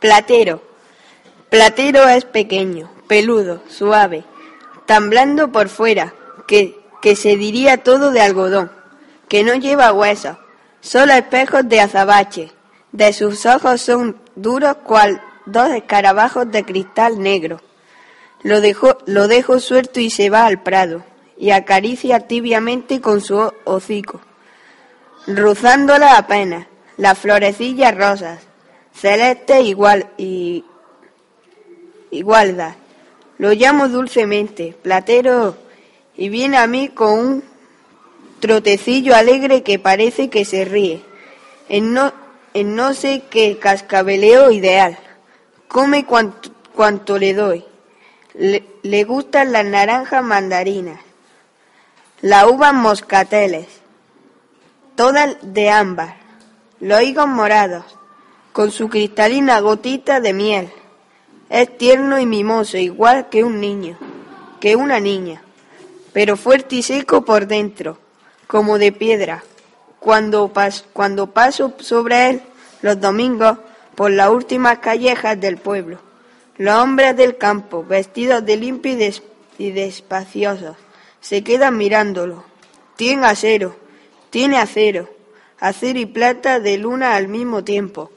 Platero. Platero es pequeño, peludo, suave, tan blando por fuera, que, que se diría todo de algodón, que no lleva huesos, solo espejos de azabache. De sus ojos son duros cual dos escarabajos de cristal negro. Lo dejo, lo dejo suelto y se va al prado, y acaricia tibiamente con su hocico, rozándola apenas, las florecillas rosas, celeste igual y igualdad. Lo llamo dulcemente, platero, y viene a mí con un trotecillo alegre que parece que se ríe, en no, en no sé qué cascabeleo ideal. Come cuanto, cuanto le doy. Le, le gustan las naranjas mandarinas, las uvas moscateles, todas de ámbar, los higos morados, con su cristalina gotita de miel. Es tierno y mimoso, igual que un niño, que una niña, pero fuerte y seco por dentro, como de piedra. Cuando, pas, cuando paso sobre él los domingos por las últimas callejas del pueblo, los hombres del campo, vestidos de limpio y, despaciosos, se quedan mirándolo. Tiene acero, tiene acero, acero y plata de luna al mismo tiempo